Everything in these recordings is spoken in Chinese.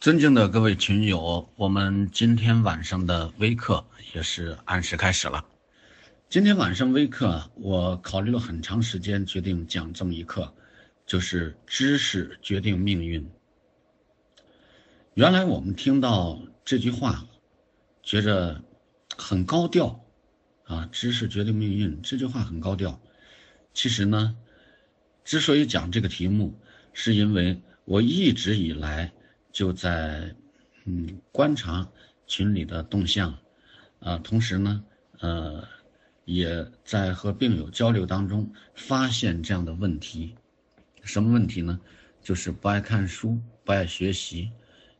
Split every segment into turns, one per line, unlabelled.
尊敬的各位群友，我们今天晚上的微课也是按时开始了。今天晚上微课，我考虑了很长时间，决定讲这么一课，就是知识决定命运。原来我们听到这句话，觉着很高调啊，知识决定命运这句话很高调。其实呢，之所以讲这个题目，是因为我一直以来。就在嗯观察群里的动向，啊，同时呢，呃，也在和病友交流当中发现这样的问题，什么问题呢？就是不爱看书，不爱学习，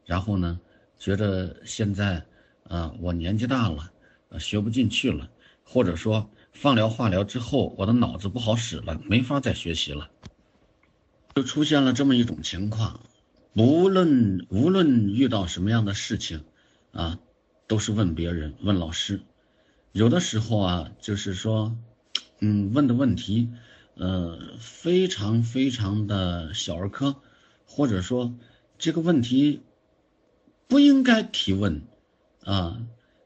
然后呢，觉得现在啊我年纪大了，学不进去了，或者说放疗化疗之后我的脑子不好使了，没法再学习了，就出现了这么一种情况。无论无论遇到什么样的事情，啊，都是问别人问老师。有的时候啊，就是说，嗯，问的问题，呃，非常非常的小儿科，或者说这个问题不应该提问，啊，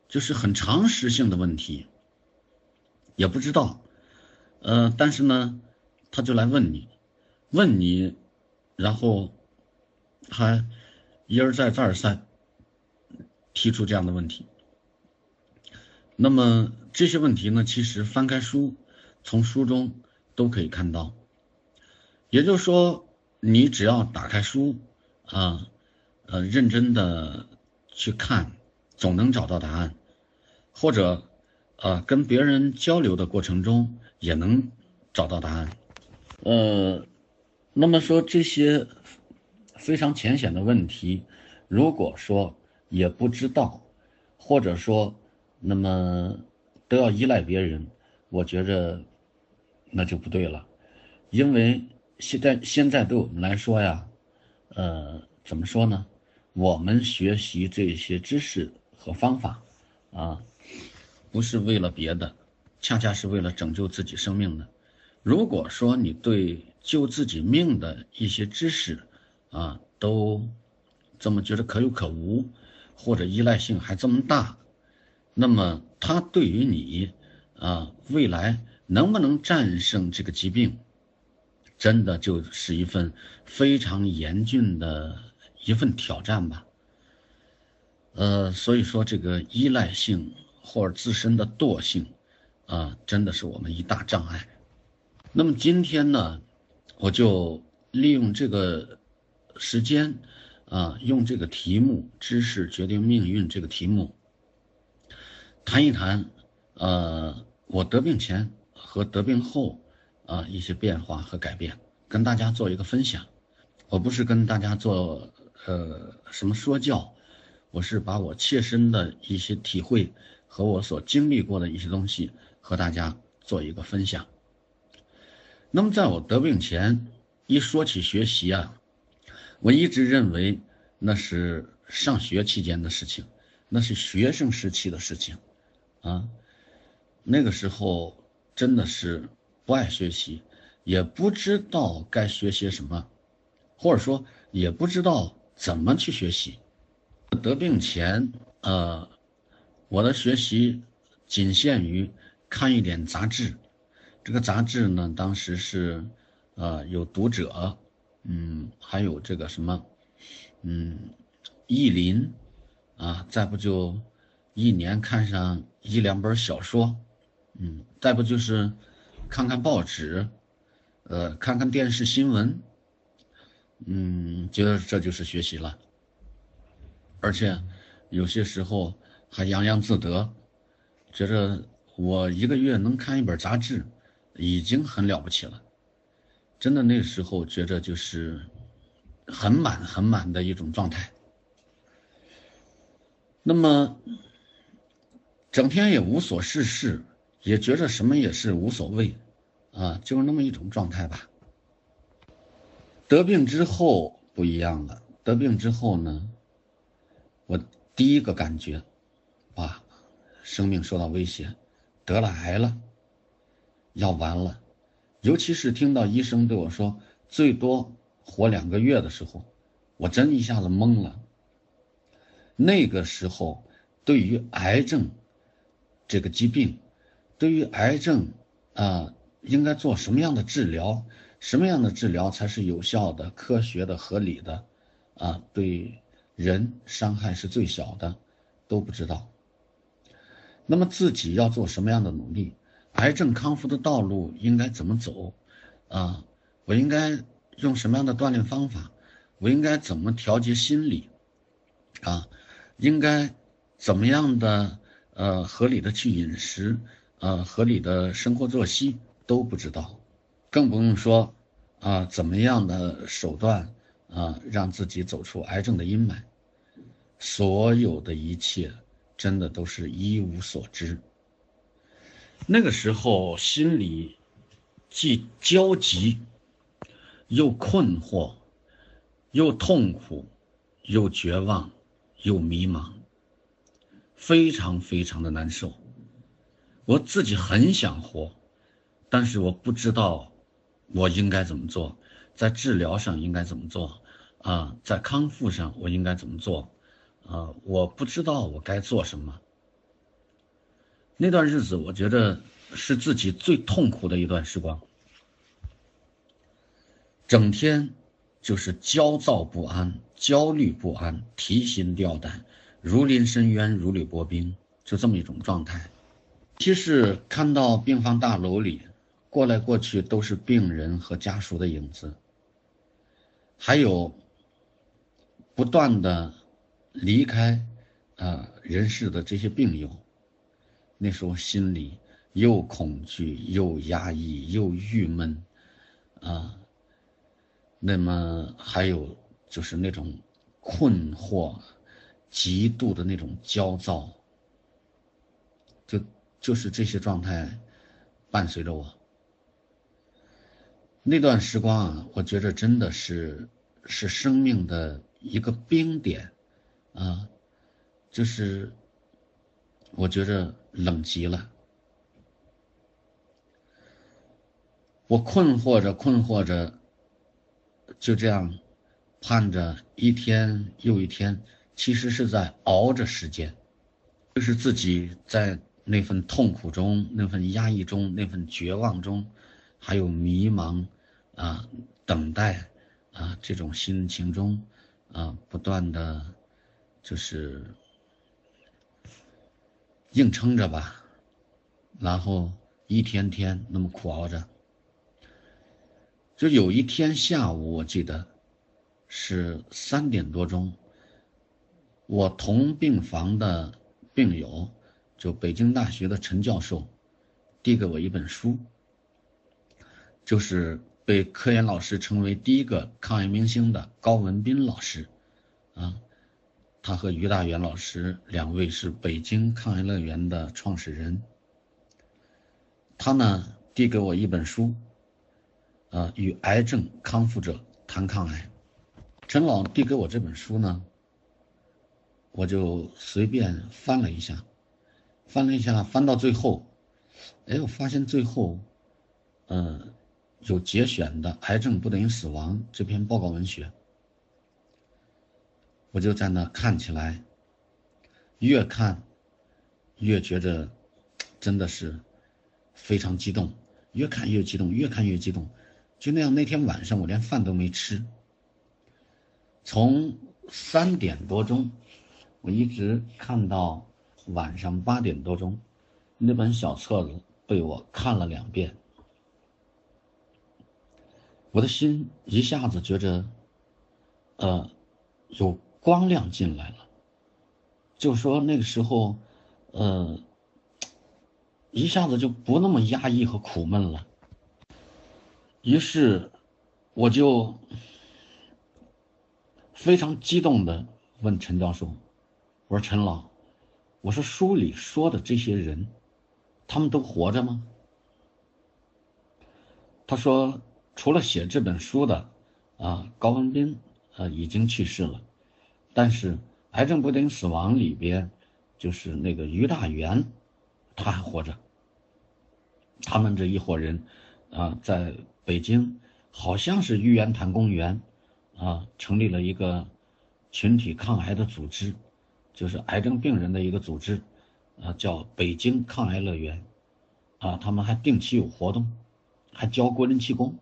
就是很常识性的问题，也不知道，呃，但是呢，他就来问你，问你，然后。还一而再再而三提出这样的问题，那么这些问题呢，其实翻开书，从书中都可以看到。也就是说，你只要打开书啊，呃，认真的去看，总能找到答案，或者呃，跟别人交流的过程中也能找到答案。呃，那么说这些。非常浅显的问题，如果说也不知道，或者说那么都要依赖别人，我觉着那就不对了，因为现在现在对我们来说呀，呃，怎么说呢？我们学习这些知识和方法啊，不是为了别的，恰恰是为了拯救自己生命的。如果说你对救自己命的一些知识，啊，都这么觉得可有可无，或者依赖性还这么大，那么它对于你啊未来能不能战胜这个疾病，真的就是一份非常严峻的一份挑战吧。呃，所以说这个依赖性或者自身的惰性啊，真的是我们一大障碍。那么今天呢，我就利用这个。时间，啊，用这个题目“知识决定命运”这个题目，谈一谈，呃，我得病前和得病后，啊，一些变化和改变，跟大家做一个分享。我不是跟大家做，呃，什么说教，我是把我切身的一些体会和我所经历过的一些东西和大家做一个分享。那么，在我得病前，一说起学习啊。我一直认为那是上学期间的事情，那是学生时期的事情，啊，那个时候真的是不爱学习，也不知道该学些什么，或者说也不知道怎么去学习。得病前，呃，我的学习仅限于看一点杂志，这个杂志呢，当时是，呃，有读者。嗯，还有这个什么，嗯，意林，啊，再不就一年看上一两本小说，嗯，再不就是看看报纸，呃，看看电视新闻，嗯，觉得这就是学习了，而且有些时候还洋洋自得，觉着我一个月能看一本杂志，已经很了不起了。真的那时候觉得就是很满很满的一种状态，那么整天也无所事事，也觉得什么也是无所谓，啊，就是那么一种状态吧。得病之后不一样了，得病之后呢，我第一个感觉，哇，生命受到威胁，得了癌了，要完了。尤其是听到医生对我说最多活两个月的时候，我真一下子懵了，那个时候对于癌症这个疾病，对于癌症啊，应该做什么样的治疗？什么样的治疗才是有效的、科学的、合理的？啊，对人伤害是最小的，都不知道。那么自己要做什么样的努力？癌症康复的道路应该怎么走？啊，我应该用什么样的锻炼方法？我应该怎么调节心理？啊，应该怎么样的呃合理的去饮食？呃，合理的生活作息都不知道，更不用说啊怎么样的手段啊让自己走出癌症的阴霾？所有的一切。真的都是一无所知。那个时候心里既焦急，又困惑，又痛苦，又绝望，又迷茫，非常非常的难受。我自己很想活，但是我不知道我应该怎么做，在治疗上应该怎么做啊，在康复上我应该怎么做。啊，我不知道我该做什么。那段日子，我觉得是自己最痛苦的一段时光，整天就是焦躁不安、焦虑不安、提心吊胆，如临深渊、如履薄冰，就这么一种状态。其实看到病房大楼里过来过去都是病人和家属的影子，还有不断的。离开，啊，人世的这些病友，那时候心里又恐惧又压抑又郁闷，啊，那么还有就是那种困惑，极度的那种焦躁，就就是这些状态伴随着我。那段时光啊，我觉着真的是是生命的一个冰点。啊，就是我觉着冷极了，我困惑着，困惑着，就这样盼着一天又一天，其实是在熬着时间，就是自己在那份痛苦中、那份压抑中、那份绝望中，还有迷茫啊、等待啊这种心情中啊，不断的。就是硬撑着吧，然后一天天那么苦熬着。就有一天下午，我记得是三点多钟，我同病房的病友，就北京大学的陈教授，递给我一本书，就是被科研老师称为第一个抗癌明星的高文斌老师，啊。他和于大元老师两位是北京抗癌乐园的创始人。他呢递给我一本书，呃，与癌症康复者谈抗癌。陈老递给我这本书呢，我就随便翻了一下，翻了一下，翻到最后，哎，我发现最后，呃，有节选的《癌症不等于死亡》这篇报告文学。我就在那看起来，越看越觉得真的是非常激动，越看越激动，越看越激动。就那样，那天晚上我连饭都没吃，从三点多钟我一直看到晚上八点多钟，那本小册子被我看了两遍，我的心一下子觉着，呃，有。光亮进来了，就说那个时候，呃，一下子就不那么压抑和苦闷了。于是，我就非常激动的问陈教授：“我说陈老，我说书里说的这些人，他们都活着吗？”他说：“除了写这本书的，啊，高文斌，呃，已经去世了。”但是，癌症不等死亡里边，就是那个于大元，他还活着。他们这一伙人，啊，在北京，好像是玉渊潭公园，啊，成立了一个群体抗癌的组织，就是癌症病人的一个组织，啊，叫北京抗癌乐园，啊，他们还定期有活动，还教国人气功。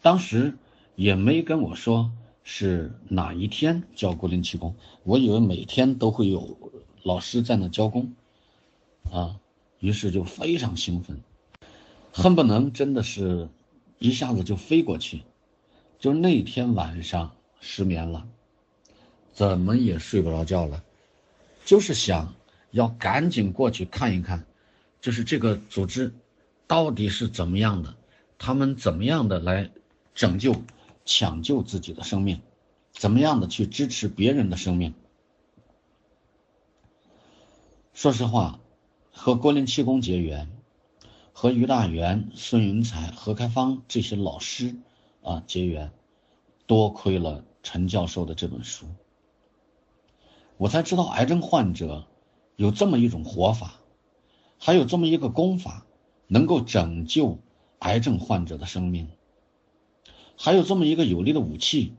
当时也没跟我说是哪一天教国林气功，我以为每天都会有老师在那教功，啊，于是就非常兴奋，恨不能真的是一下子就飞过去。就那天晚上失眠了，怎么也睡不着觉了，就是想要赶紧过去看一看，就是这个组织到底是怎么样的，他们怎么样的来拯救、抢救自己的生命，怎么样的去支持别人的生命。说实话，和郭林气功结缘，和于大元、孙云才、何开芳这些老师。啊，结缘，多亏了陈教授的这本书，我才知道癌症患者有这么一种活法，还有这么一个功法，能够拯救癌症患者的生命，还有这么一个有力的武器，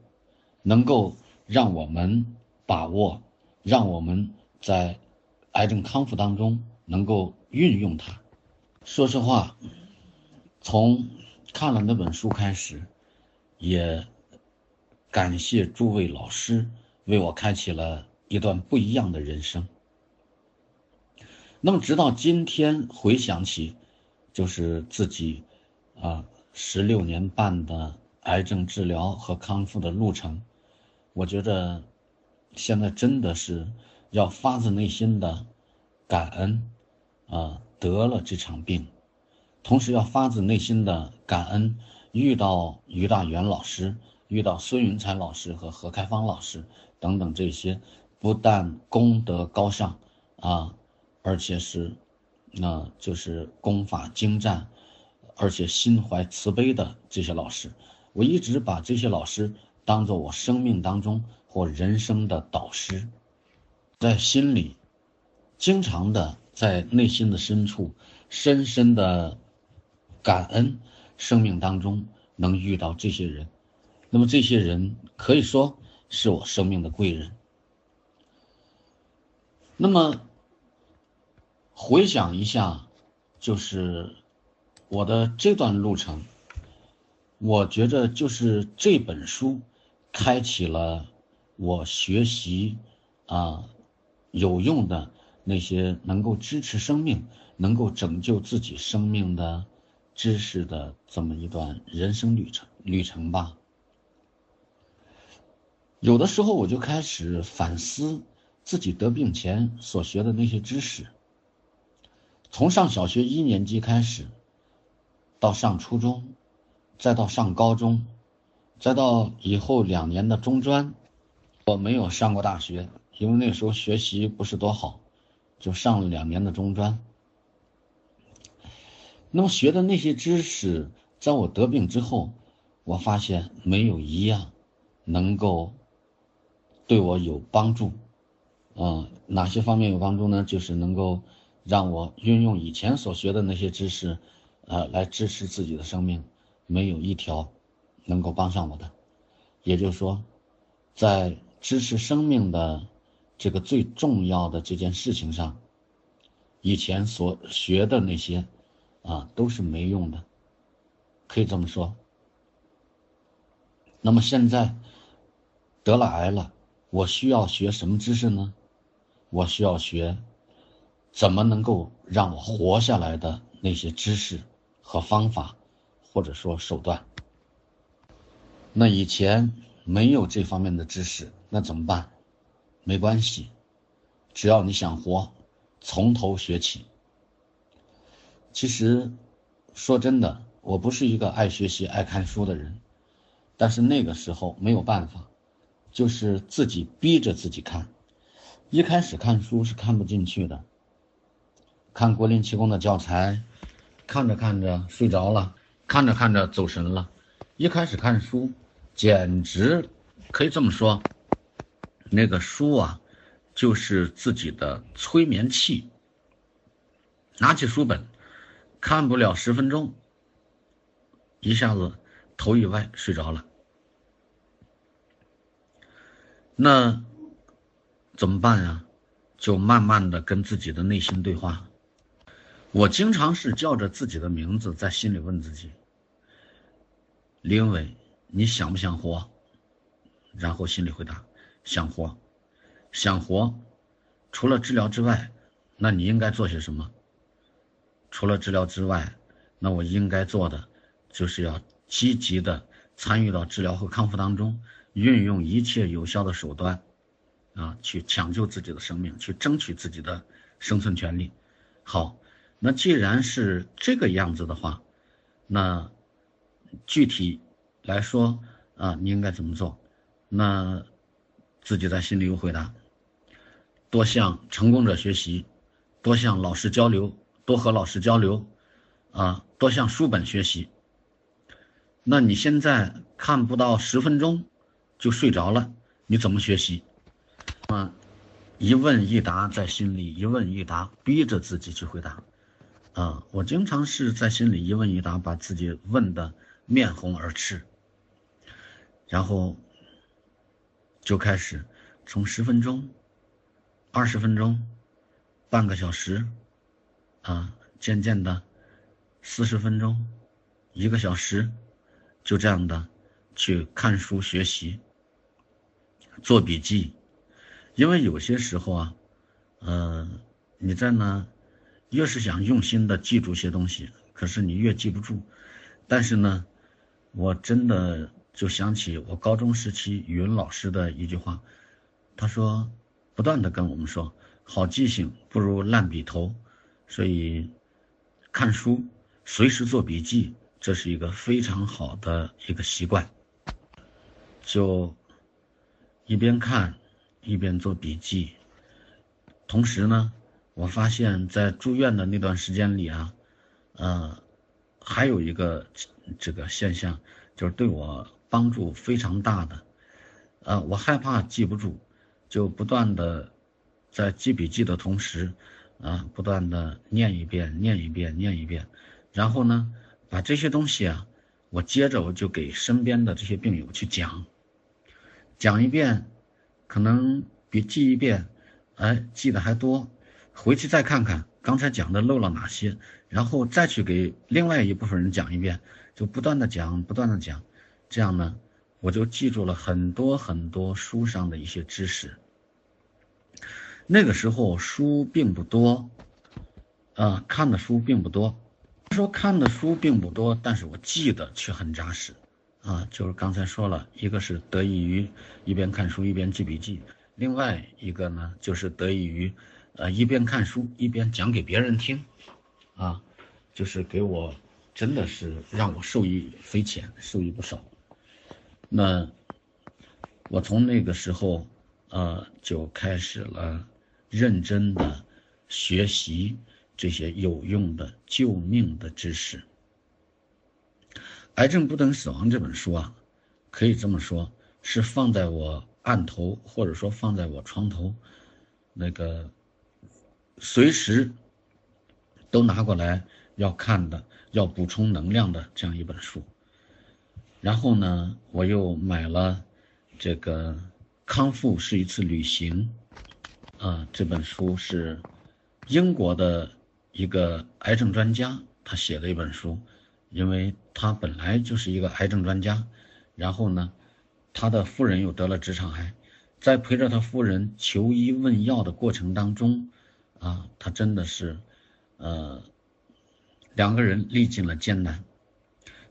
能够让我们把握，让我们在癌症康复当中能够运用它。说实话，从看了那本书开始。也感谢诸位老师为我开启了一段不一样的人生。那么，直到今天回想起，就是自己啊十六年半的癌症治疗和康复的路程，我觉得现在真的是要发自内心的感恩啊得了这场病，同时要发自内心的感恩。遇到于大元老师，遇到孙云才老师和何开芳老师等等这些，不但功德高尚啊，而且是，那就是功法精湛，而且心怀慈悲的这些老师，我一直把这些老师当做我生命当中或人生的导师，在心里，经常的在内心的深处深深的感恩。生命当中能遇到这些人，那么这些人可以说是我生命的贵人。那么回想一下，就是我的这段路程，我觉着就是这本书开启了我学习啊有用的那些能够支持生命、能够拯救自己生命的。知识的这么一段人生旅程旅程吧。有的时候我就开始反思自己得病前所学的那些知识。从上小学一年级开始，到上初中，再到上高中，再到以后两年的中专，我没有上过大学，因为那时候学习不是多好，就上了两年的中专。那么学的那些知识，在我得病之后，我发现没有一样能够对我有帮助。嗯，哪些方面有帮助呢？就是能够让我运用以前所学的那些知识，呃，来支持自己的生命，没有一条能够帮上我的。也就是说，在支持生命的这个最重要的这件事情上，以前所学的那些。啊，都是没用的，可以这么说。那么现在得了癌了，我需要学什么知识呢？我需要学怎么能够让我活下来的那些知识和方法，或者说手段。那以前没有这方面的知识，那怎么办？没关系，只要你想活，从头学起。其实，说真的，我不是一个爱学习、爱看书的人，但是那个时候没有办法，就是自己逼着自己看。一开始看书是看不进去的，看国林气功的教材，看着看着睡着了，看着看着走神了。一开始看书，简直可以这么说，那个书啊，就是自己的催眠器。拿起书本。看不了十分钟，一下子头一歪睡着了。那怎么办呀？就慢慢的跟自己的内心对话。我经常是叫着自己的名字，在心里问自己：林伟，你想不想活？然后心里回答：想活，想活。除了治疗之外，那你应该做些什么？除了治疗之外，那我应该做的，就是要积极的参与到治疗和康复当中，运用一切有效的手段。啊，去抢救自己的生命，去争取自己的生存权利。好，那既然是这个样子的话，那具体来说啊，你应该怎么做？那自己在心里有回答：多向成功者学习，多向老师交流，多和老师交流，啊，多向书本学习。那你现在看不到十分钟就睡着了，你怎么学习？啊，一问一答在心里，一问一答逼着自己去回答。啊，我经常是在心里一问一答，把自己问的面红耳赤。然后就开始从十分钟、二十分钟、半个小时，啊，渐渐的四十分钟、一个小时，就这样的去看书学习、做笔记。因为有些时候啊，呃，你在呢，越是想用心的记住些东西，可是你越记不住。但是呢，我真的就想起我高中时期语文老师的一句话，他说，不断的跟我们说，好记性不如烂笔头，所以看书随时做笔记，这是一个非常好的一个习惯。就一边看。一边做笔记，同时呢，我发现，在住院的那段时间里啊，呃，还有一个这个现象，就是对我帮助非常大的。呃，我害怕记不住，就不断的在记笔记的同时，啊，不断的念一遍，念一遍，念一遍，然后呢，把这些东西啊，我接着我就给身边的这些病友去讲，讲一遍。可能比记一遍，哎，记得还多。回去再看看刚才讲的漏了哪些，然后再去给另外一部分人讲一遍，就不断的讲，不断的讲，这样呢，我就记住了很多很多书上的一些知识。那个时候书并不多，啊，看的书并不多。说看的书并不多，但是我记得却很扎实。啊，就是刚才说了一个是得益于一边看书一边记笔记，另外一个呢就是得益于，呃一边看书一边讲给别人听，啊，就是给我真的是让我受益匪浅，受益不少。那我从那个时候，呃就开始了认真的学习这些有用的救命的知识。《癌症不等死亡》这本书啊，可以这么说，是放在我案头，或者说放在我床头，那个随时都拿过来要看的，要补充能量的这样一本书。然后呢，我又买了这个《康复是一次旅行》，啊，这本书是英国的一个癌症专家他写的一本书。因为他本来就是一个癌症专家，然后呢，他的夫人又得了直肠癌，在陪着他夫人求医问药的过程当中，啊，他真的是，呃，两个人历尽了艰难，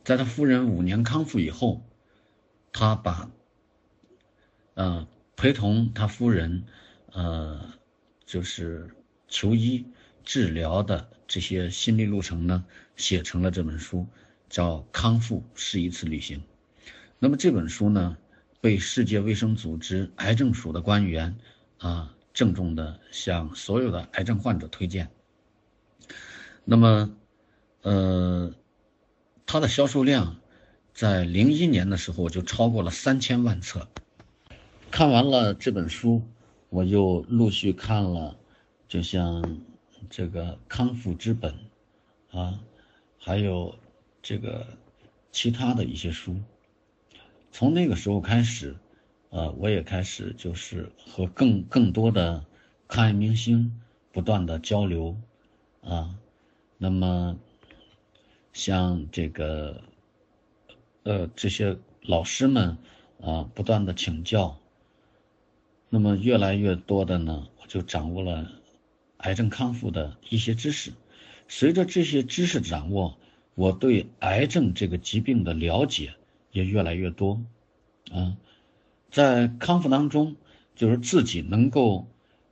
在他夫人五年康复以后，他把，呃，陪同他夫人，呃，就是求医治疗的这些心理路程呢。写成了这本书，叫《康复是一次旅行》。那么这本书呢，被世界卫生组织癌症署的官员啊郑重的向所有的癌症患者推荐。那么，呃，它的销售量在零一年的时候就超过了三千万册。看完了这本书，我又陆续看了，就像这个《康复之本》啊。还有这个其他的一些书，从那个时候开始，呃，我也开始就是和更更多的抗癌明星不断的交流，啊，那么像这个呃这些老师们啊，不断的请教，那么越来越多的呢，我就掌握了癌症康复的一些知识。随着这些知识掌握，我对癌症这个疾病的了解也越来越多，啊。在康复当中，就是自己能够，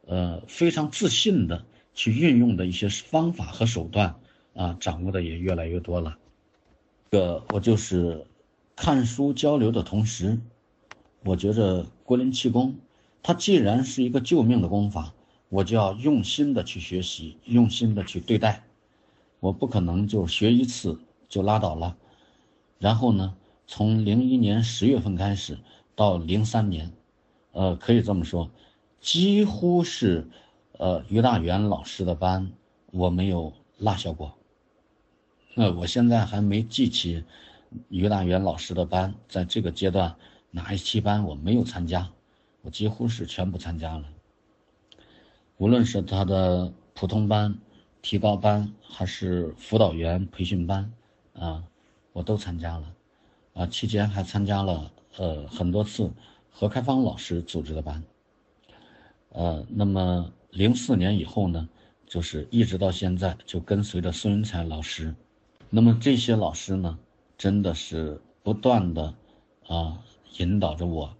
呃，非常自信的去运用的一些方法和手段，啊，掌握的也越来越多了。这个我就是看书交流的同时，我觉着国林气功，它既然是一个救命的功法，我就要用心的去学习，用心的去对待。我不可能就学一次就拉倒了。然后呢，从零一年十月份开始。到零三年，呃，可以这么说，几乎是，呃，于大元老师的班我没有落下过。那我现在还没记起于大元老师的班，在这个阶段哪一期班我没有参加，我几乎是全部参加了。无论是他的普通班、提高班，还是辅导员培训班，啊，我都参加了，啊，期间还参加了。呃，很多次何开芳老师组织的班，呃，那么零四年以后呢，就是一直到现在就跟随着孙云才老师，那么这些老师呢，真的是不断的啊引导着我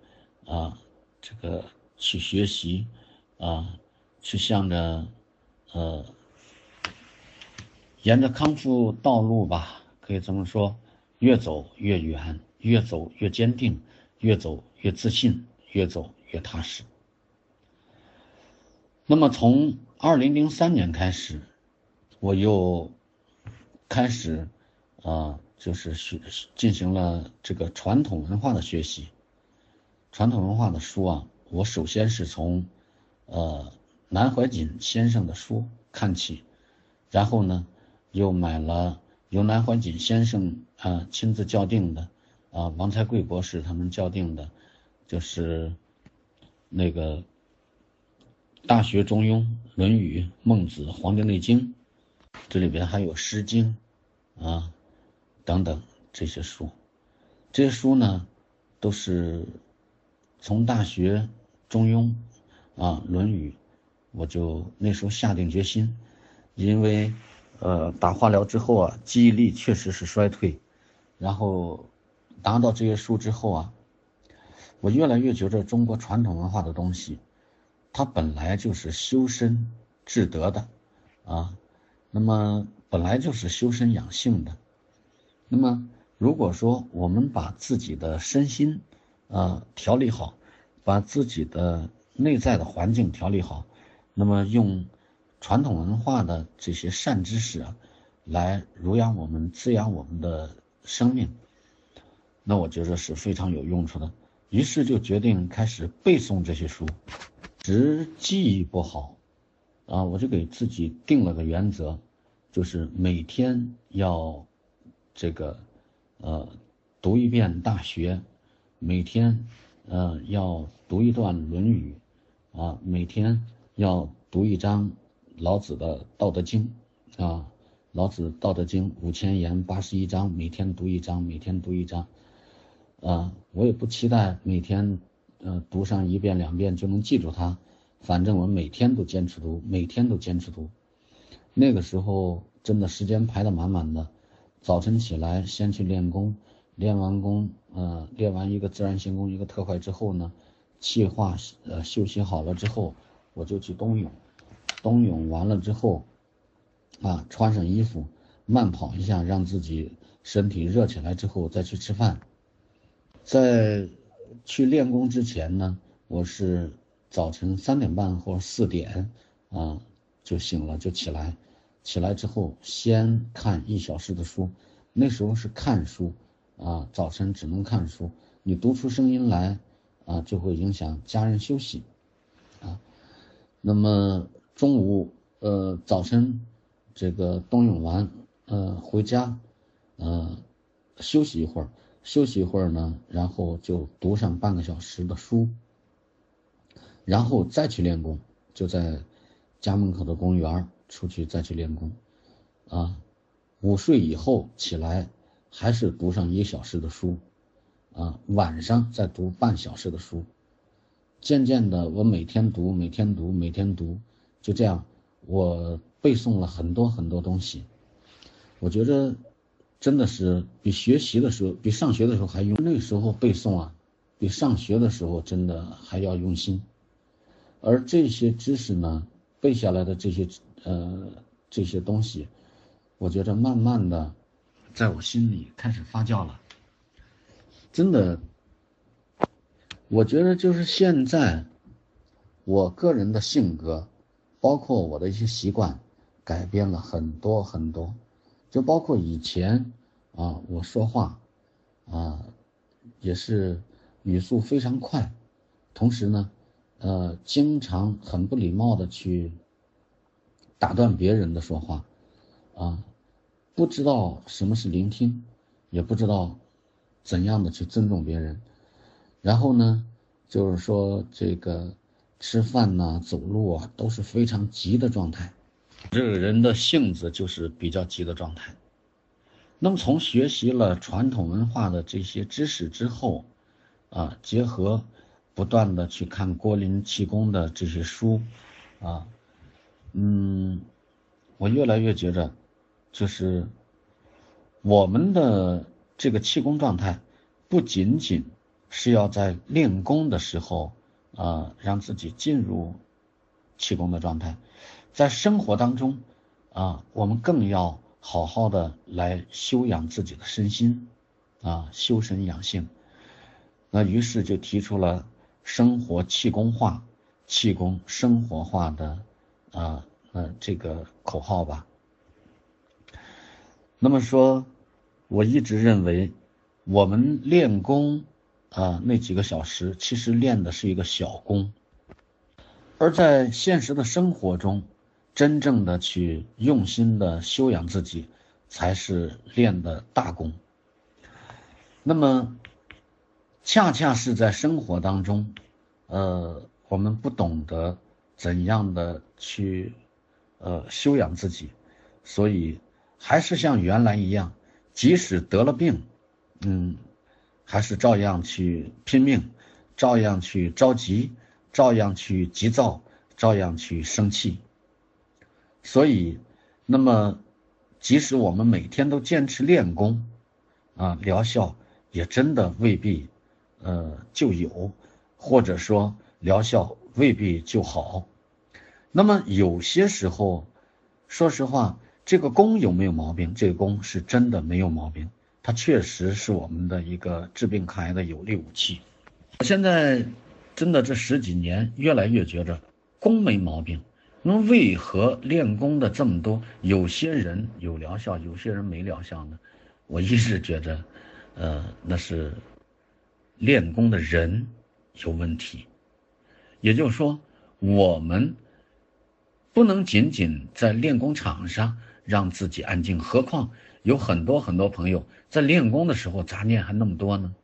啊这个去学习啊去向着呃沿着康复道路吧，可以这么说，越走越远。越走越坚定，越走越自信，越走越踏实。那么从二零零三年开始，我又开始啊，就是学进行了这个传统文化的学习。传统文化的书啊，我首先是从呃南怀瑾先生的书看起，然后呢，又买了由南怀瑾先生啊亲自校订的。啊，王才贵博士他们校定的，就是那个《大学》《中庸》《论语》《孟子》《黄帝内经》，这里边还有《诗经》啊等等这些书。这些书呢，都是从《大学》《中庸》啊《论语》，我就那时候下定决心，因为呃打化疗之后啊，记忆力确实是衰退，然后。拿到这些书之后啊，我越来越觉得中国传统文化的东西，它本来就是修身治德的，啊，那么本来就是修身养性的。那么如果说我们把自己的身心，啊调理好，把自己的内在的环境调理好，那么用传统文化的这些善知识啊，来濡养我们、滋养我们的生命。那我觉得是非常有用处的，于是就决定开始背诵这些书。只记忆不好，啊，我就给自己定了个原则，就是每天要这个呃读一遍《大学》，每天呃要读一段《论语》，啊，每天要读一章老子的《道德经》，啊，老子《道德经》五千言八十一章，每天读一章，每天读一章。啊，我也不期待每天，呃，读上一遍两遍就能记住它，反正我每天都坚持读，每天都坚持读。那个时候真的时间排得满满的，早晨起来先去练功，练完功，呃，练完一个自然行功，一个特快之后呢，气化，呃，休息好了之后，我就去冬泳，冬泳完了之后，啊，穿上衣服，慢跑一下，让自己身体热起来之后再去吃饭。在去练功之前呢，我是早晨三点半或者四点啊就醒了就起来，起来之后先看一小时的书，那时候是看书啊，早晨只能看书，你读出声音来啊就会影响家人休息啊。那么中午呃早晨这个冬泳完呃回家呃休息一会儿。休息一会儿呢，然后就读上半个小时的书，然后再去练功，就在家门口的公园出去再去练功，啊，午睡以后起来还是读上一个小时的书，啊，晚上再读半小时的书，渐渐的我每天读，每天读，每天读，就这样我背诵了很多很多东西，我觉得。真的是比学习的时候，比上学的时候还用。那时候背诵啊，比上学的时候真的还要用心。而这些知识呢，背下来的这些呃这些东西，我觉得慢慢的，在我心里开始发酵了。真的，我觉得就是现在，我个人的性格，包括我的一些习惯，改变了很多很多。就包括以前，啊，我说话，啊，也是语速非常快，同时呢，呃，经常很不礼貌的去打断别人的说话，啊，不知道什么是聆听，也不知道怎样的去尊重别人，然后呢，就是说这个吃饭呐、走路啊都是非常急的状态。这个人的性子就是比较急的状态。那么从学习了传统文化的这些知识之后，啊，结合不断的去看郭林气功的这些书，啊，嗯，我越来越觉着，就是我们的这个气功状态，不仅仅是要在练功的时候，啊，让自己进入气功的状态。在生活当中，啊，我们更要好好的来修养自己的身心，啊，修身养性。那于是就提出了生活气功化、气功生活化的啊，呃，这个口号吧。那么说，我一直认为，我们练功啊，那几个小时其实练的是一个小功，而在现实的生活中。真正的去用心的修养自己，才是练的大功。那么，恰恰是在生活当中，呃，我们不懂得怎样的去，呃，修养自己，所以还是像原来一样，即使得了病，嗯，还是照样去拼命，照样去着急，照样去急躁，照样去生气。所以，那么，即使我们每天都坚持练功，啊，疗效也真的未必，呃，就有，或者说疗效未必就好。那么有些时候，说实话，这个功有没有毛病？这个功是真的没有毛病，它确实是我们的一个治病抗癌的有力武器。我现在真的这十几年，越来越觉着功没毛病。那为何练功的这么多，有些人有疗效，有些人没疗效呢？我一直觉得，呃，那是练功的人有问题。也就是说，我们不能仅仅在练功场上让自己安静，何况有很多很多朋友在练功的时候杂念还那么多呢？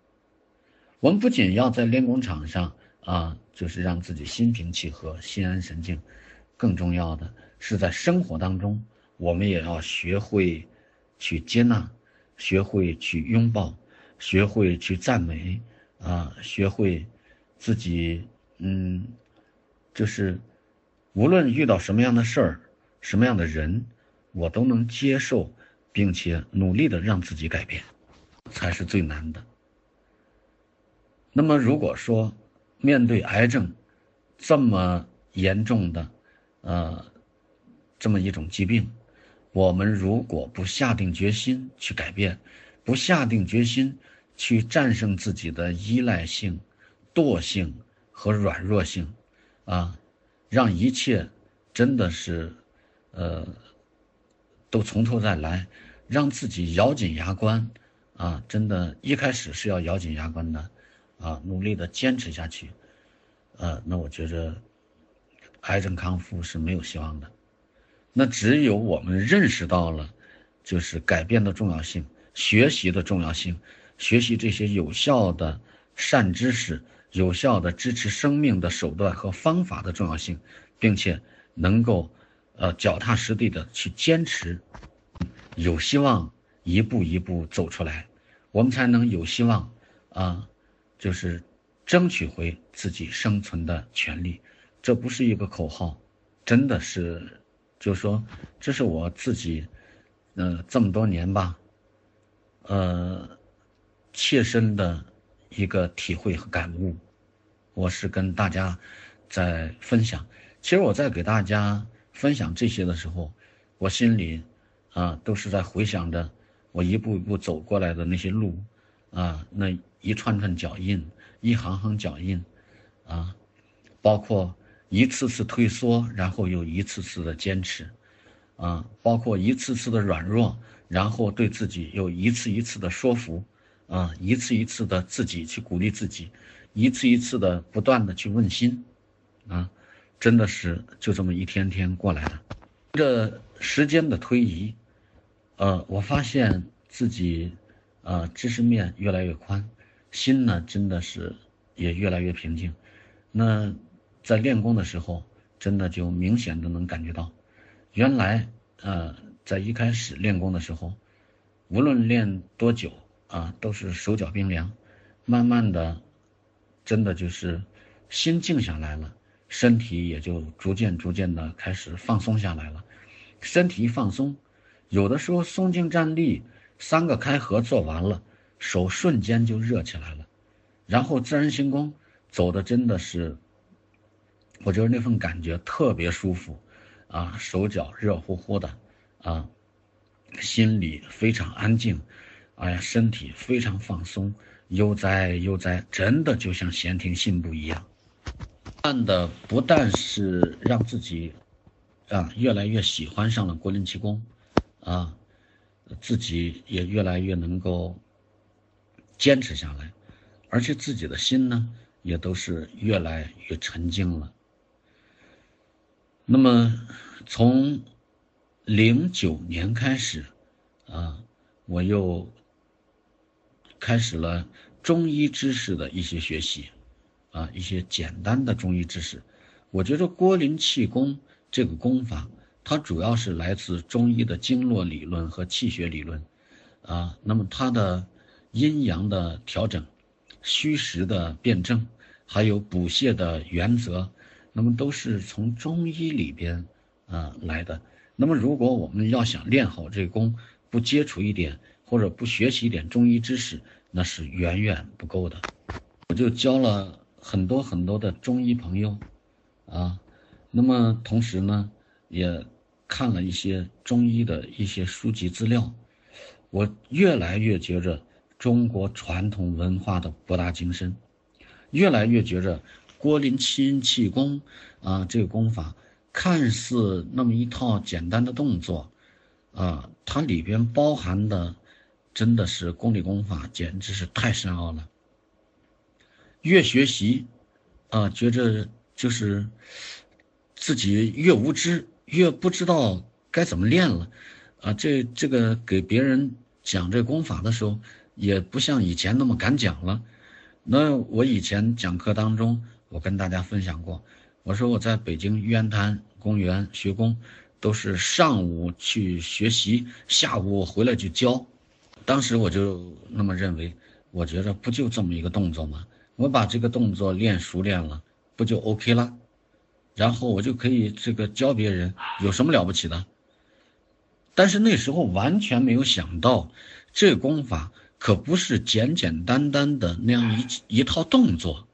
我们不仅要在练功场上啊，就是让自己心平气和、心安神静。更重要的是，在生活当中，我们也要学会去接纳，学会去拥抱，学会去赞美，啊，学会自己，嗯，就是无论遇到什么样的事儿，什么样的人，我都能接受，并且努力的让自己改变，才是最难的。那么，如果说面对癌症这么严重的，呃，这么一种疾病，我们如果不下定决心去改变，不下定决心去战胜自己的依赖性、惰性和软弱性，啊，让一切真的是，呃，都从头再来，让自己咬紧牙关，啊，真的，一开始是要咬紧牙关的，啊，努力的坚持下去，呃，那我觉着。癌症康复是没有希望的，那只有我们认识到了，就是改变的重要性，学习的重要性，学习这些有效的善知识、有效的支持生命的手段和方法的重要性，并且能够呃脚踏实地的去坚持，有希望一步一步走出来，我们才能有希望啊，就是争取回自己生存的权利。这不是一个口号，真的是，就是说，这是我自己，呃，这么多年吧，呃，切身的一个体会和感悟，我是跟大家在分享。其实我在给大家分享这些的时候，我心里啊，都是在回想着我一步一步走过来的那些路，啊，那一串串脚印，一行行脚印，啊，包括。一次次退缩，然后又一次次的坚持，啊，包括一次次的软弱，然后对自己又一次一次的说服，啊，一次一次的自己去鼓励自己，一次一次的不断的去问心，啊，真的是就这么一天天过来的。随着时间的推移，呃，我发现自己，呃，知识面越来越宽，心呢真的是也越来越平静，那。在练功的时候，真的就明显的能感觉到，原来呃，在一开始练功的时候，无论练多久啊，都是手脚冰凉。慢慢的，真的就是心静下来了，身体也就逐渐逐渐的开始放松下来了。身体一放松，有的时候松静站立三个开合做完了，手瞬间就热起来了，然后自然行功走的真的是。我觉得那份感觉特别舒服，啊，手脚热乎乎的，啊，心里非常安静，哎呀，身体非常放松，悠哉悠哉，真的就像闲庭信步一样。慢的不但是让自己，啊，越来越喜欢上了国林气功，啊，自己也越来越能够坚持下来，而且自己的心呢，也都是越来越沉静了。那么，从零九年开始，啊，我又开始了中医知识的一些学习，啊，一些简单的中医知识。我觉得郭林气功这个功法，它主要是来自中医的经络理论和气血理论，啊，那么它的阴阳的调整、虚实的辩证，还有补泻的原则。那么都是从中医里边啊来的。那么如果我们要想练好这功，不接触一点或者不学习一点中医知识，那是远远不够的。我就交了很多很多的中医朋友，啊，那么同时呢，也看了一些中医的一些书籍资料，我越来越觉着中国传统文化的博大精深，越来越觉着。郭林七阴气功，啊，这个功法看似那么一套简单的动作，啊，它里边包含的真的是功力功法，简直是太深奥了。越学习，啊，觉着就是自己越无知，越不知道该怎么练了，啊，这这个给别人讲这功法的时候，也不像以前那么敢讲了。那我以前讲课当中。我跟大家分享过，我说我在北京玉渊潭公园学功，都是上午去学习，下午我回来就教。当时我就那么认为，我觉得不就这么一个动作吗？我把这个动作练熟练了，不就 OK 了？然后我就可以这个教别人，有什么了不起的？但是那时候完全没有想到，这功法可不是简简单单的那样一一套动作。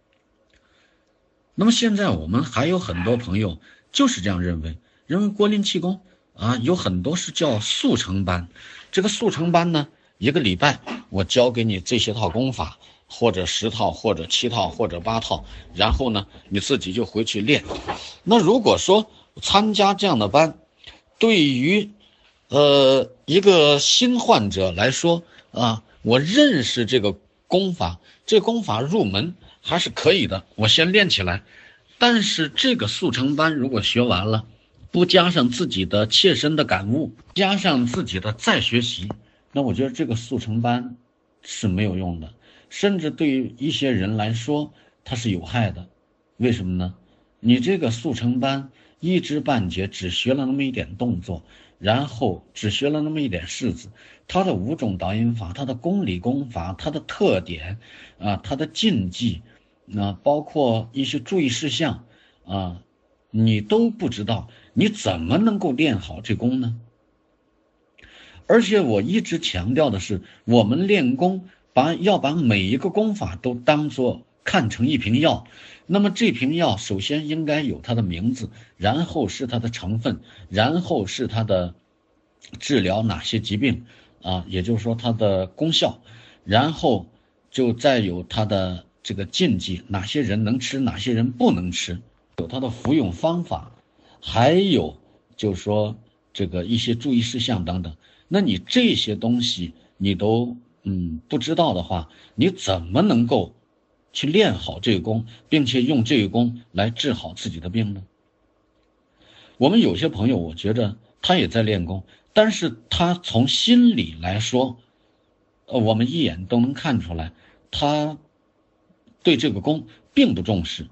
那么现在我们还有很多朋友就是这样认为，认为国林气功啊有很多是叫速成班，这个速成班呢，一个礼拜我教给你这些套功法，或者十套，或者七套，或者八套，然后呢你自己就回去练。那如果说参加这样的班，对于呃一个新患者来说啊，我认识这个功法，这功法入门。还是可以的，我先练起来。但是这个速成班如果学完了，不加上自己的切身的感悟，加上自己的再学习，那我觉得这个速成班是没有用的，甚至对于一些人来说，它是有害的。为什么呢？你这个速成班一知半解，只学了那么一点动作，然后只学了那么一点式子，它的五种导引法、它的公理功法、它的特点啊、它的禁忌，那包括一些注意事项啊，你都不知道，你怎么能够练好这功呢？而且我一直强调的是，我们练功把要把每一个功法都当做看成一瓶药。那么这瓶药首先应该有它的名字，然后是它的成分，然后是它的治疗哪些疾病啊，也就是说它的功效，然后就再有它的这个禁忌，哪些人能吃，哪些人不能吃，有它的服用方法，还有就是说这个一些注意事项等等。那你这些东西你都嗯不知道的话，你怎么能够去练好这个功，并且用这个功来治好自己的病呢？我们有些朋友，我觉着他也在练功，但是他从心里来说，呃，我们一眼都能看出来，他对这个功并不重视。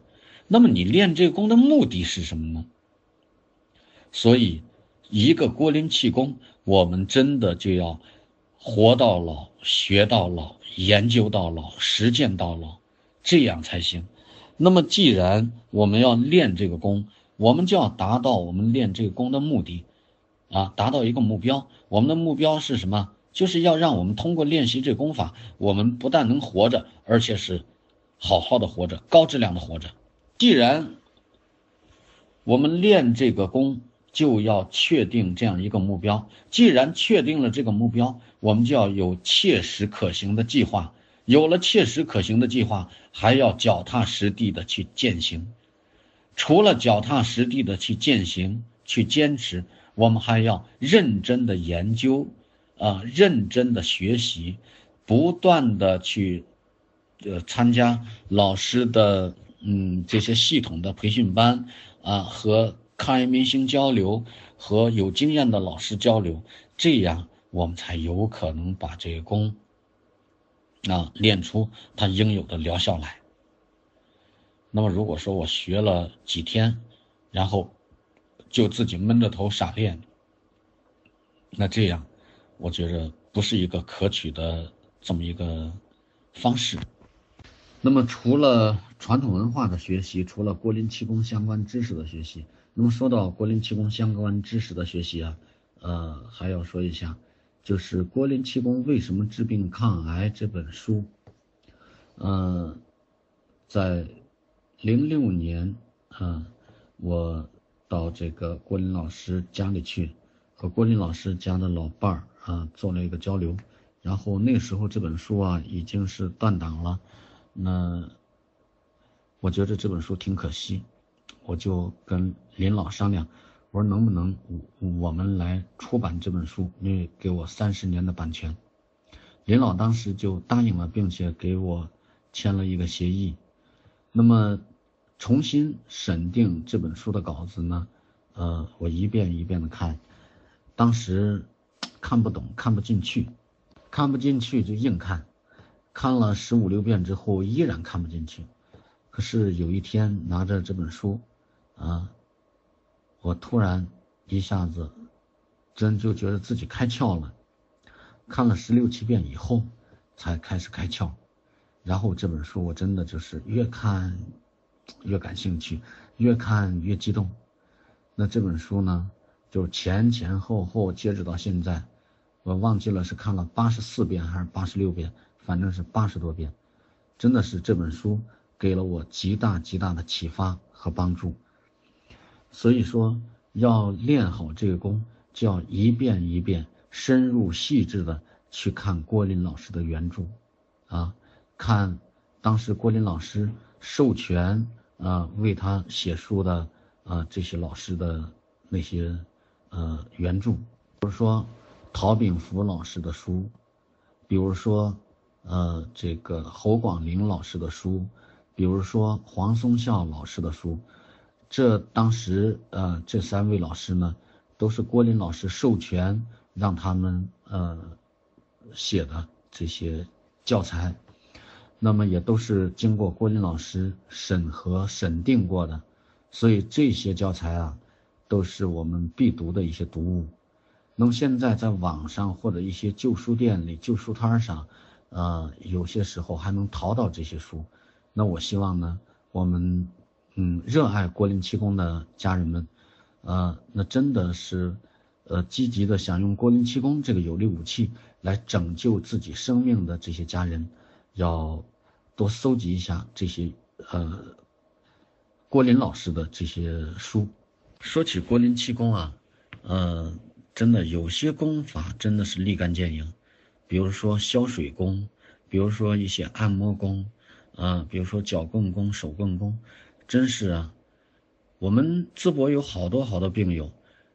那么你练这个功的目的是什么呢？所以，一个郭林气功。我们真的就要活到老学到老研究到老实践到老，这样才行。那么，既然我们要练这个功，我们就要达到我们练这个功的目的，啊，达到一个目标。我们的目标是什么？就是要让我们通过练习这功法，我们不但能活着，而且是好好的活着，高质量的活着。既然我们练这个功，就要确定这样一个目标。既然确定了这个目标，我们就要有切实可行的计划。有了切实可行的计划，还要脚踏实地的去践行。除了脚踏实地的去践行、去坚持，我们还要认真的研究，啊，认真的学习，不断的去，呃，参加老师的嗯这些系统的培训班啊和。开明星交流和有经验的老师交流，这样我们才有可能把这个功啊练出它应有的疗效来。那么，如果说我学了几天，然后就自己闷着头傻练，那这样我觉着不是一个可取的这么一个方式。那么，除了传统文化的学习，除了郭林气功相关知识的学习。那么说到郭林气功相关知识的学习啊，呃，还要说一下，就是《郭林气功为什么治病抗癌》这本书，呃，在零六年啊，我到这个郭林老师家里去，和郭林老师家的老伴儿啊做了一个交流，然后那时候这本书啊已经是断档了，那我觉得这本书挺可惜。我就跟林老商量，我说能不能我们来出版这本书，因为给我三十年的版权。林老当时就答应了，并且给我签了一个协议。那么重新审定这本书的稿子呢？呃，我一遍一遍的看，当时看不懂，看不进去，看不进去就硬看，看了十五六遍之后依然看不进去。可是有一天拿着这本书。啊！我突然一下子真就觉得自己开窍了，看了十六七遍以后才开始开窍，然后这本书我真的就是越看越感兴趣，越看越激动。那这本书呢，就前前后后截止到现在，我忘记了是看了八十四遍还是八十六遍，反正是八十多遍。真的是这本书给了我极大极大的启发和帮助。所以说，要练好这个功，就要一遍一遍深入细致的去看郭林老师的原著，啊，看当时郭林老师授权啊为他写书的啊这些老师的那些呃原著，比如说陶炳福老师的书，比如说呃这个侯广林老师的书，比如说黄松孝老师的书。这当时，呃，这三位老师呢，都是郭林老师授权让他们呃写的这些教材，那么也都是经过郭林老师审核审定过的，所以这些教材啊，都是我们必读的一些读物。那么现在在网上或者一些旧书店里、旧书摊上，呃，有些时候还能淘到这些书。那我希望呢，我们嗯热爱国林气功的家人们，呃，那真的是，呃，积极的想用国林气功这个有力武器来拯救自己生命的这些家人，要多搜集一下这些呃郭林老师的这些书。说起郭林气功啊，呃。真的有些功法真的是立竿见影，比如说消水功，比如说一些按摩功，啊，比如说脚棍功、手棍功，真是啊，我们淄博有好多好多病友，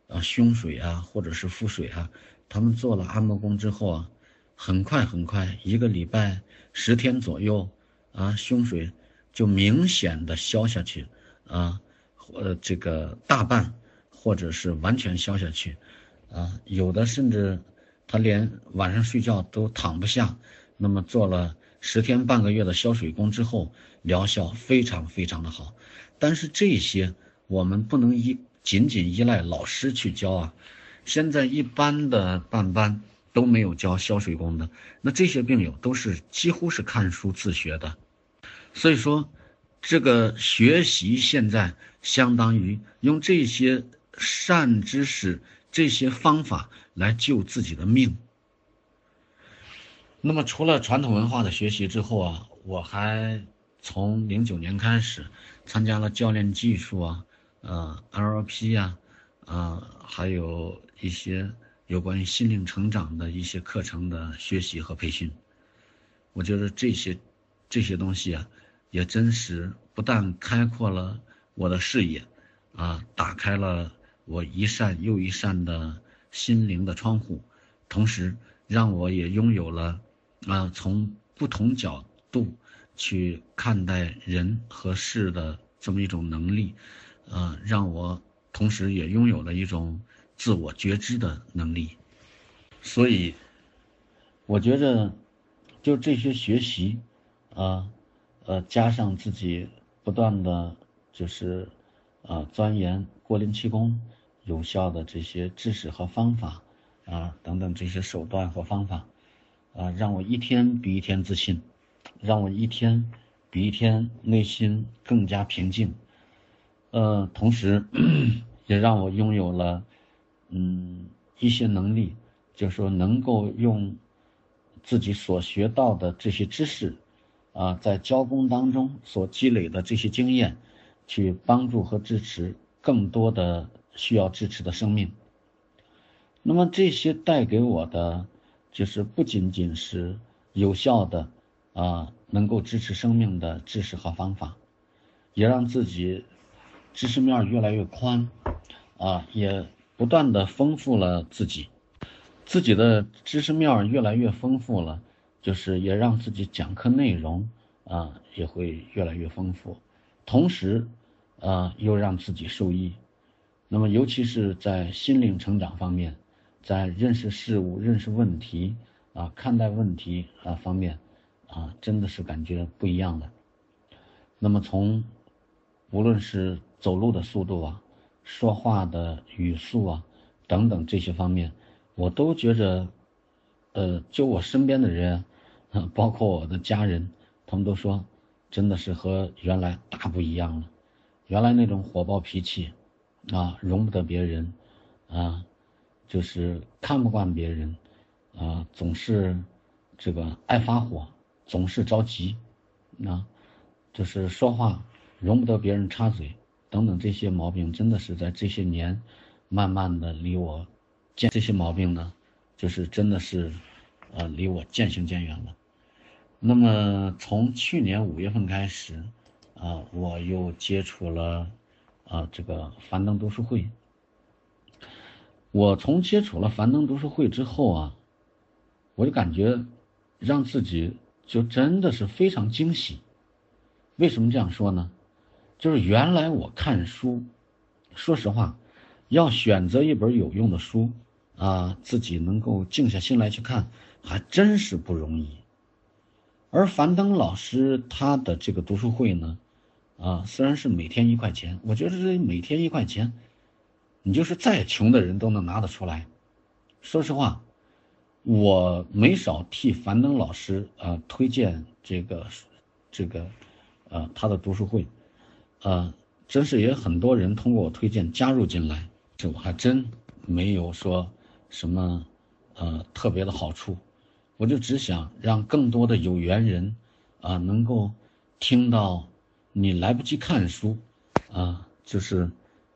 啊，胸水啊，或者是腹水啊，他们做了按摩功之后啊，很快很快，一个礼拜十天左右，啊，胸水就明显的消下去，啊，呃，这个大半或者是完全消下去。啊，有的甚至他连晚上睡觉都躺不下，那么做了十天半个月的消水功之后，疗效非常非常的好。但是这些我们不能依仅仅依赖老师去教啊，现在一般的办班都没有教消水功的，那这些病友都是几乎是看书自学的，所以说这个学习现在相当于用这些善知识。这些方法来救自己的命。那么，除了传统文化的学习之后啊，我还从零九年开始参加了教练技术啊，呃，NLP 呀，啊，还有一些有关于心灵成长的一些课程的学习和培训。我觉得这些这些东西啊，也真实不但开阔了我的视野，啊，打开了。我一扇又一扇的心灵的窗户，同时让我也拥有了啊，从不同角度去看待人和事的这么一种能力，啊，让我同时也拥有了一种自我觉知的能力。所以，我觉着，就这些学习，啊，呃，加上自己不断的就是啊钻研过灵气功。有效的这些知识和方法，啊，等等这些手段和方法，啊，让我一天比一天自信，让我一天比一天内心更加平静，呃，同时 也让我拥有了，嗯，一些能力，就是说能够用自己所学到的这些知识，啊，在教工当中所积累的这些经验，去帮助和支持更多的。需要支持的生命，那么这些带给我的，就是不仅仅是有效的啊，能够支持生命的知识和方法，也让自己知识面越来越宽，啊，也不断的丰富了自己，自己的知识面越来越丰富了，就是也让自己讲课内容啊也会越来越丰富，同时啊又让自己受益。那么，尤其是在心灵成长方面，在认识事物、认识问题啊、看待问题啊方面，啊，真的是感觉不一样的。那么，从无论是走路的速度啊、说话的语速啊等等这些方面，我都觉着，呃，就我身边的人，包括我的家人，他们都说，真的是和原来大不一样了。原来那种火爆脾气。啊，容不得别人，啊，就是看不惯别人，啊，总是这个爱发火，总是着急，啊，就是说话容不得别人插嘴，等等这些毛病，真的是在这些年，慢慢的离我渐这些毛病呢，就是真的是，呃，离我渐行渐远了。那么从去年五月份开始，啊，我又接触了。啊，这个樊登读书会，我从接触了樊登读书会之后啊，我就感觉让自己就真的是非常惊喜。为什么这样说呢？就是原来我看书，说实话，要选择一本有用的书啊，自己能够静下心来去看，还真是不容易。而樊登老师他的这个读书会呢，啊，虽然是每天一块钱，我觉得这每天一块钱，你就是再穷的人都能拿得出来。说实话，我没少替樊登老师啊推荐这个这个，呃，他的读书会，呃，真是也很多人通过我推荐加入进来，这我还真没有说什么呃特别的好处。我就只想让更多的有缘人，啊，能够听到你来不及看书，啊，就是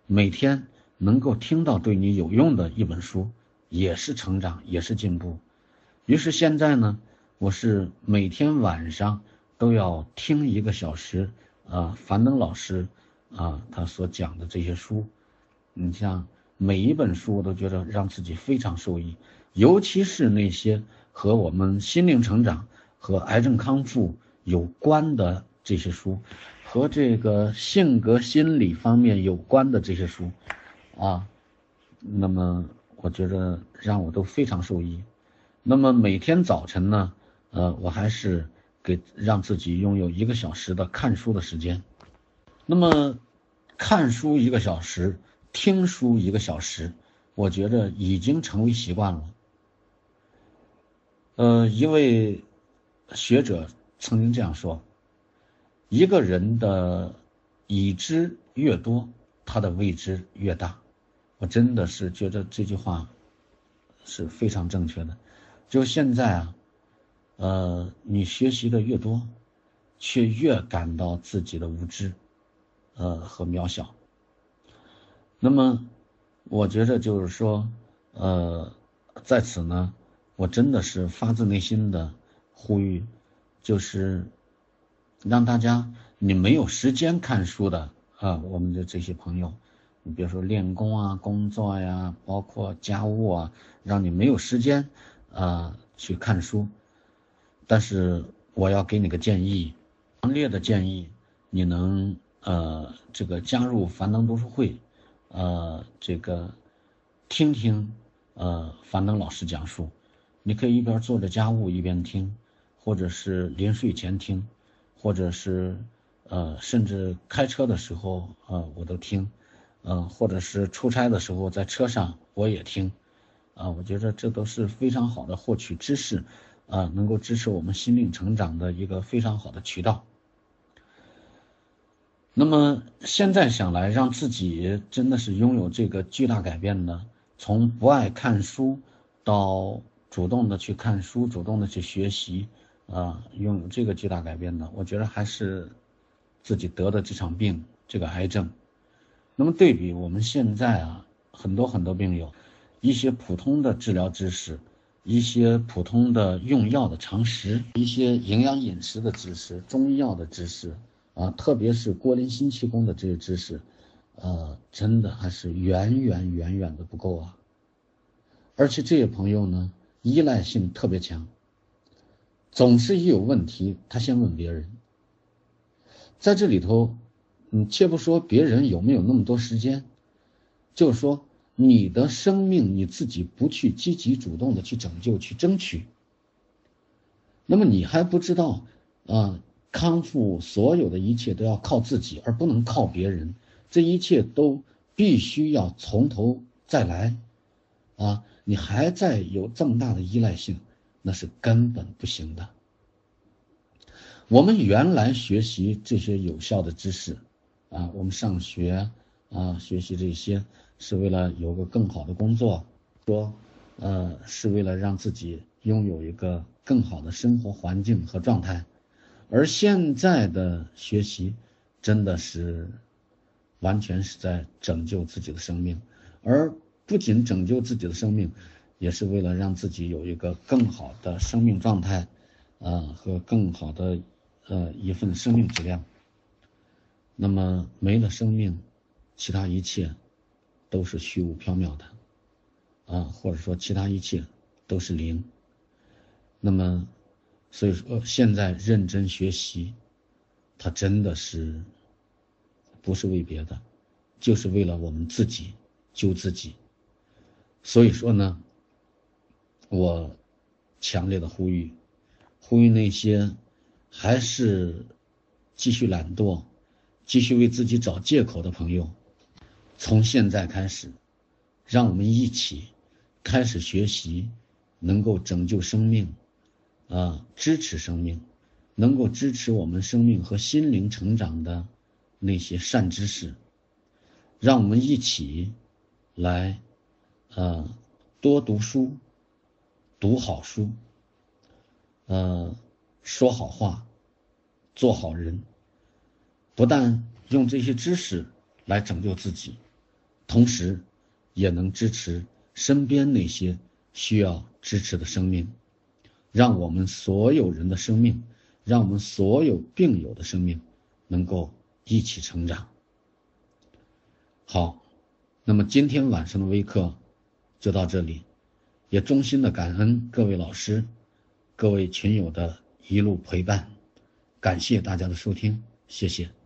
每天能够听到对你有用的一本书，也是成长，也是进步。于是现在呢，我是每天晚上都要听一个小时，啊，樊登老师啊他所讲的这些书，你像每一本书，我都觉得让自己非常受益，尤其是那些。和我们心灵成长和癌症康复有关的这些书，和这个性格心理方面有关的这些书，啊，那么我觉得让我都非常受益。那么每天早晨呢，呃，我还是给让自己拥有一个小时的看书的时间。那么看书一个小时，听书一个小时，我觉得已经成为习惯了。呃，一位学者曾经这样说：“一个人的已知越多，他的未知越大。”我真的是觉得这句话是非常正确的。就现在啊，呃，你学习的越多，却越感到自己的无知，呃和渺小。那么，我觉得就是说，呃，在此呢。我真的是发自内心的呼吁，就是让大家，你没有时间看书的啊，我们的这些朋友，你比如说练功啊、工作呀，包括家务啊，让你没有时间啊去看书。但是我要给你个建议，强烈的建议，你能呃这个加入樊登读书会，呃这个听听呃樊登老师讲述。你可以一边做着家务一边听，或者是临睡前听，或者是呃，甚至开车的时候啊，我都听，嗯，或者是出差的时候在车上我也听，啊，我觉得这都是非常好的获取知识，啊，能够支持我们心灵成长的一个非常好的渠道。那么现在想来，让自己真的是拥有这个巨大改变呢？从不爱看书到。主动的去看书，主动的去学习，啊，拥有这个巨大改变的，我觉得还是自己得的这场病，这个癌症。那么对比我们现在啊，很多很多病友，一些普通的治疗知识，一些普通的用药的常识，一些营养饮食的知识，中医药的知识，啊，特别是郭林心气功的这些知识，呃，真的还是远远远远的不够啊。而且这些朋友呢。依赖性特别强，总是一有问题，他先问别人。在这里头，嗯，且不说别人有没有那么多时间，就是说你的生命你自己不去积极主动的去拯救、去争取，那么你还不知道啊，康复所有的一切都要靠自己，而不能靠别人，这一切都必须要从头再来，啊。你还在有这么大的依赖性，那是根本不行的。我们原来学习这些有效的知识，啊，我们上学啊，学习这些是为了有个更好的工作，说，呃，是为了让自己拥有一个更好的生活环境和状态。而现在的学习，真的是完全是在拯救自己的生命，而。不仅拯救自己的生命，也是为了让自己有一个更好的生命状态，啊，和更好的呃一份生命质量。那么没了生命，其他一切都是虚无缥缈的，啊，或者说其他一切都是零。那么，所以说现在认真学习，它真的是不是为别的，就是为了我们自己救自己。所以说呢，我强烈的呼吁，呼吁那些还是继续懒惰、继续为自己找借口的朋友，从现在开始，让我们一起开始学习，能够拯救生命，啊，支持生命，能够支持我们生命和心灵成长的那些善知识，让我们一起来，呃，多读书，读好书。呃，说好话，做好人，不但用这些知识来拯救自己，同时也能支持身边那些需要支持的生命，让我们所有人的生命，让我们所有病友的生命能够一起成长。好，那么今天晚上的微课就到这里，也衷心的感恩各位老师。各位群友的一路陪伴，感谢大家的收听，谢谢。